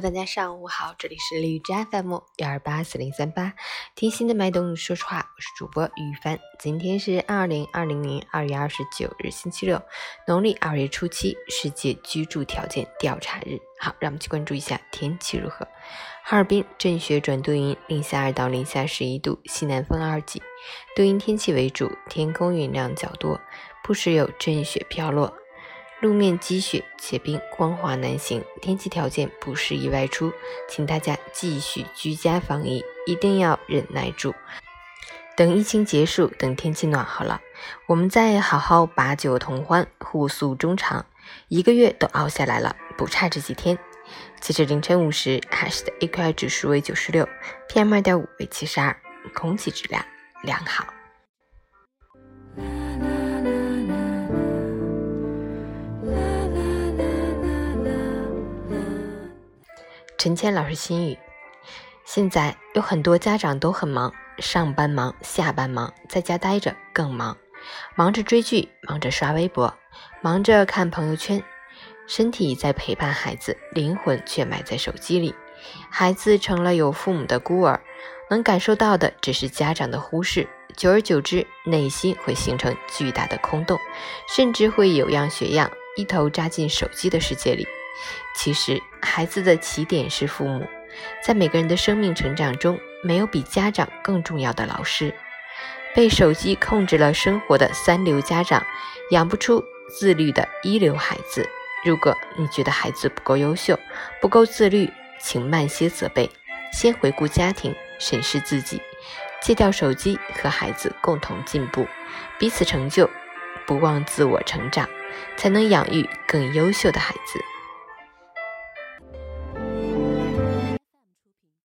大家上午好，这里是绿枝 FM 幺二八四零三八，听心的脉动，说实话，我是主播于帆。今天是二零二零年二月二十九日，星期六，农历二月初七，世界居住条件调查日。好，让我们去关注一下天气如何。哈尔滨阵雪转多云，零下二到零下十一度，西南风二级，多云天气为主，天空云量较多，不时有阵雪飘落。路面积雪结冰，光滑难行，天气条件不适宜外出，请大家继续居家防疫，一定要忍耐住。等疫情结束，等天气暖和了，我们再好好把酒同欢，互诉衷肠。一个月都熬下来了，不差这几天。截至凌晨五时，海市的 AQI 指数为九十六，PM 二点五为七十二，空气质量良好。陈谦老师心语：现在有很多家长都很忙，上班忙，下班忙，在家待着更忙，忙着追剧，忙着刷微博，忙着看朋友圈，身体在陪伴孩子，灵魂却埋在手机里。孩子成了有父母的孤儿，能感受到的只是家长的忽视，久而久之，内心会形成巨大的空洞，甚至会有样学样，一头扎进手机的世界里。其实，孩子的起点是父母。在每个人的生命成长中，没有比家长更重要的老师。被手机控制了生活的三流家长，养不出自律的一流孩子。如果你觉得孩子不够优秀、不够自律，请慢些责备，先回顾家庭，审视自己，戒掉手机，和孩子共同进步，彼此成就，不忘自我成长。才能养育更优秀的孩子。